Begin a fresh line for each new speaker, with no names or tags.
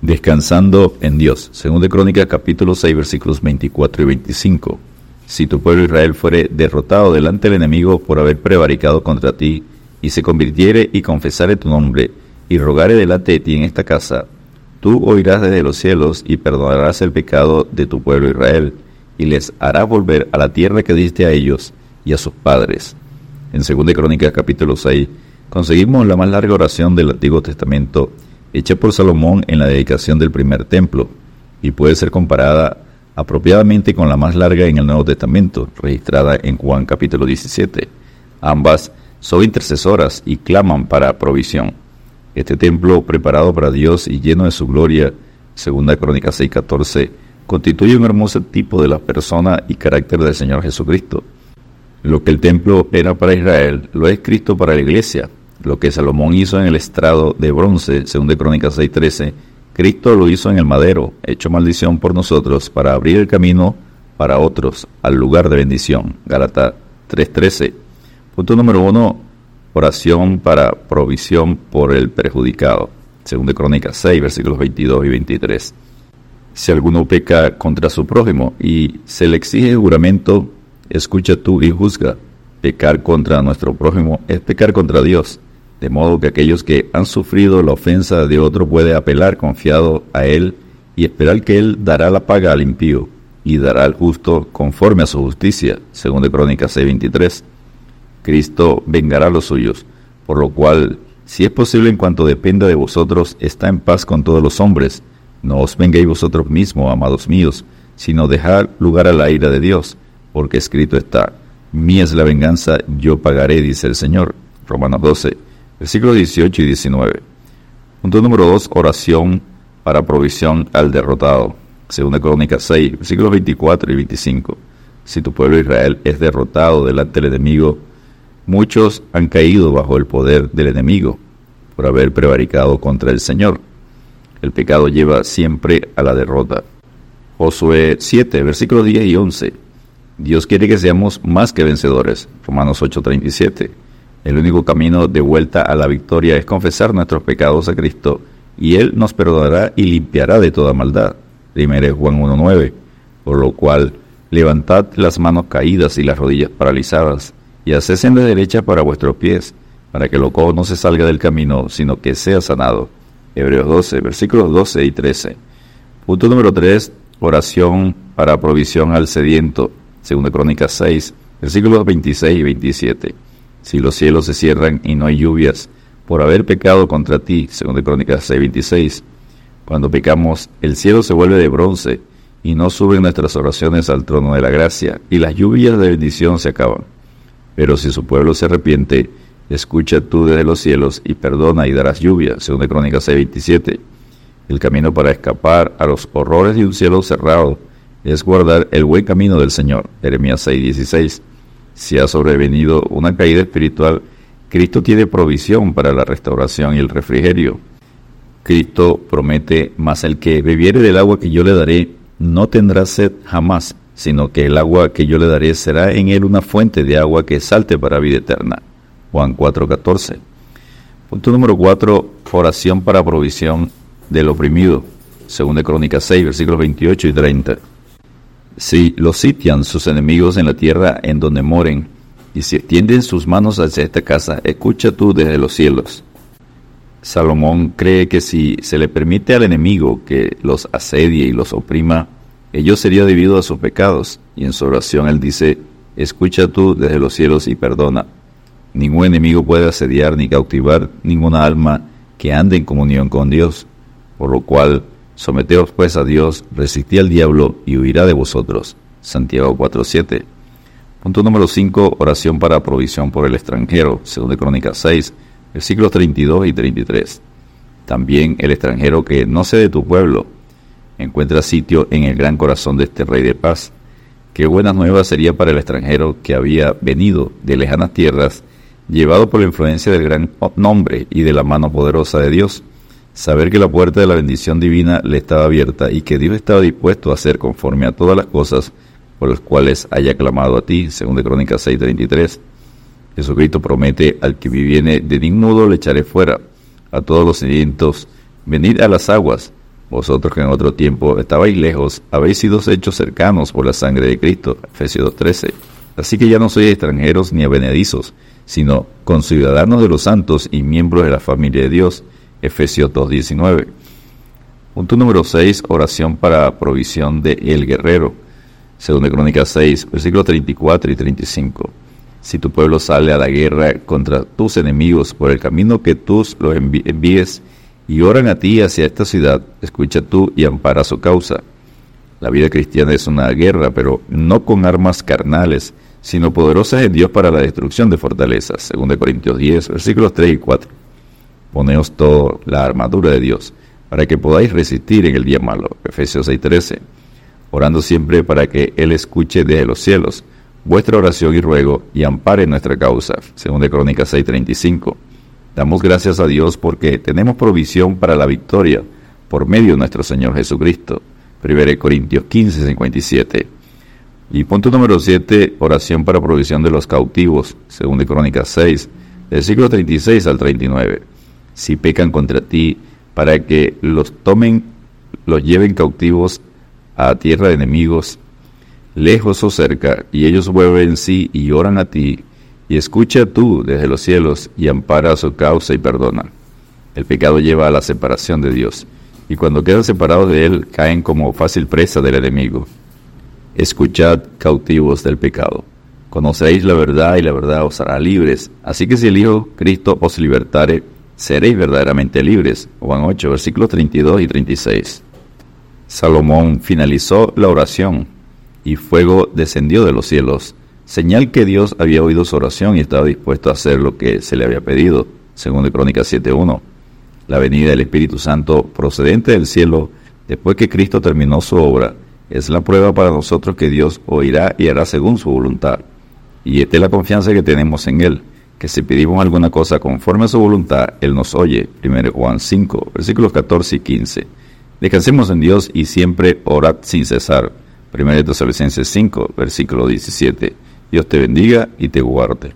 Descansando en Dios. Según de Crónicas capítulo 6 versículos 24 y 25. Si tu pueblo Israel fuere derrotado delante del enemigo por haber prevaricado contra ti, y se convirtiere y confesare tu nombre, y rogare delante de ti en esta casa, tú oirás desde los cielos y perdonarás el pecado de tu pueblo Israel, y les harás volver a la tierra que diste a ellos y a sus padres. En 2 de Crónicas capítulo 6 conseguimos la más larga oración del Antiguo Testamento hecha por Salomón en la dedicación del primer templo, y puede ser comparada apropiadamente con la más larga en el Nuevo Testamento, registrada en Juan capítulo 17. Ambas son intercesoras y claman para provisión. Este templo preparado para Dios y lleno de su gloria, segunda Crónica 6:14, constituye un hermoso tipo de la persona y carácter del Señor Jesucristo. Lo que el templo era para Israel, lo es Cristo para la iglesia, lo que Salomón hizo en el estrado de bronce, según de Crónicas 6:13, Cristo lo hizo en el madero, hecho maldición por nosotros, para abrir el camino para otros al lugar de bendición. Gálatas 3:13. Punto número uno, oración para provisión por el perjudicado. Según de Crónicas 6, versículos 22 y 23. Si alguno peca contra su prójimo y se le exige juramento, escucha tú y juzga. Pecar contra nuestro prójimo es pecar contra Dios de modo que aquellos que han sufrido la ofensa de otro puede apelar confiado a él y esperar que él dará la paga al impío y dará al justo conforme a su justicia, según de Crónicas 6:23. Cristo vengará a los suyos, por lo cual, si es posible en cuanto dependa de vosotros, está en paz con todos los hombres. No os vengáis vosotros mismos, amados míos, sino dejad lugar a la ira de Dios, porque escrito está, mía es la venganza, yo pagaré, dice el Señor. Romanos 12 Versículos 18 y 19. Punto número 2. Oración para provisión al derrotado. Segunda Crónica 6, versículos 24 y 25. Si tu pueblo Israel es derrotado delante del enemigo, muchos han caído bajo el poder del enemigo por haber prevaricado contra el Señor. El pecado lleva siempre a la derrota. Josué 7, versículos 10 y 11. Dios quiere que seamos más que vencedores. Romanos 8:37. El único camino de vuelta a la victoria es confesar nuestros pecados a Cristo y Él nos perdonará y limpiará de toda maldad. 1 Juan 1.9. Por lo cual, levantad las manos caídas y las rodillas paralizadas y haced en la derecha para vuestros pies, para que el loco no se salga del camino, sino que sea sanado. Hebreos 12, versículos 12 y 13. Punto número 3. Oración para provisión al sediento. Segunda Crónica 6, versículos 26 y 27 si los cielos se cierran y no hay lluvias, por haber pecado contra ti, según de Crónicas 6:26. Cuando pecamos, el cielo se vuelve de bronce y no suben nuestras oraciones al trono de la gracia, y las lluvias de bendición se acaban. Pero si su pueblo se arrepiente, escucha tú desde los cielos y perdona y darás lluvia, según de Crónicas 6:27. El camino para escapar a los horrores de un cielo cerrado es guardar el buen camino del Señor, Jeremías 6:16 si ha sobrevenido una caída espiritual, Cristo tiene provisión para la restauración y el refrigerio. Cristo promete, mas el que bebiere del agua que yo le daré, no tendrá sed jamás, sino que el agua que yo le daré será en él una fuente de agua que salte para vida eterna. Juan 4:14. Punto número 4, oración para provisión del oprimido. Según de Crónicas 6, versículos 28 y 30. Si los sitian sus enemigos en la tierra en donde moren, y si extienden sus manos hacia esta casa, escucha tú desde los cielos. Salomón cree que si se le permite al enemigo que los asedie y los oprima, ello sería debido a sus pecados, y en su oración él dice, escucha tú desde los cielos y perdona. Ningún enemigo puede asediar ni cautivar ninguna alma que ande en comunión con Dios, por lo cual Someteos pues a Dios, resistí al diablo y huirá de vosotros. Santiago 4.7. Punto número 5. Oración para provisión por el extranjero. Según de Crónicas 6, versículos 32 y 33. También el extranjero que no sea de tu pueblo encuentra sitio en el gran corazón de este Rey de paz. Qué buena nueva sería para el extranjero que había venido de lejanas tierras, llevado por la influencia del gran nombre y de la mano poderosa de Dios saber que la puerta de la bendición divina le estaba abierta y que Dios estaba dispuesto a hacer conforme a todas las cosas por las cuales haya clamado a ti, según de Crónicas 6:33. Jesucristo promete al que viviene de ningún le echaré fuera. A todos los sedientos, venid a las aguas, Vosotros que en otro tiempo estabais lejos, habéis sido hechos cercanos por la sangre de Cristo. Efesios 2.13. Así que ya no sois extranjeros ni avenedizos, sino conciudadanos de los santos y miembros de la familia de Dios. Efesios 2.19. Punto número 6. Oración para provisión de el guerrero. Segunda Crónica 6, versículos 34 y 35. Si tu pueblo sale a la guerra contra tus enemigos por el camino que tú los envíes y oran a ti hacia esta ciudad, escucha tú y ampara su causa. La vida cristiana es una guerra, pero no con armas carnales, sino poderosas en Dios para la destrucción de fortalezas. 2 Corintios 10, versículos 3 y 4. Poneos todo la armadura de Dios, para que podáis resistir en el día malo. Efesios 6, 13. Orando siempre para que Él escuche desde los cielos vuestra oración y ruego y ampare nuestra causa. 2 Crónicas 6, 35. Damos gracias a Dios porque tenemos provisión para la victoria por medio de nuestro Señor Jesucristo. 1 Corintios 15, 57. Y punto número 7, oración para provisión de los cautivos, 2 Crónicas 6, del siglo 36 al 39. Si pecan contra ti, para que los tomen, los lleven cautivos a tierra de enemigos, lejos o cerca, y ellos vuelven en sí y oran a ti, y escucha tú desde los cielos y ampara su causa y perdona. El pecado lleva a la separación de Dios, y cuando quedan separados de Él caen como fácil presa del enemigo. Escuchad, cautivos del pecado. Conoceréis la verdad y la verdad os hará libres. Así que si el Hijo Cristo os libertare, seréis verdaderamente libres. Juan 8, versículos 32 y 36. Salomón finalizó la oración y fuego descendió de los cielos señal que Dios había oído su oración y estaba dispuesto a hacer lo que se le había pedido, según de Crónicas 7.1. La venida del Espíritu Santo procedente del cielo, después que Cristo terminó su obra, es la prueba para nosotros que Dios oirá y hará según su voluntad. Y esta es la confianza que tenemos en Él, que si pedimos alguna cosa conforme a su voluntad, Él nos oye. 1 Juan 5, versículos 14 y 15. Descansemos en Dios y siempre orad sin cesar. 1 Tesalonicenses 5, versículo 17. Dios te bendiga y te guarde.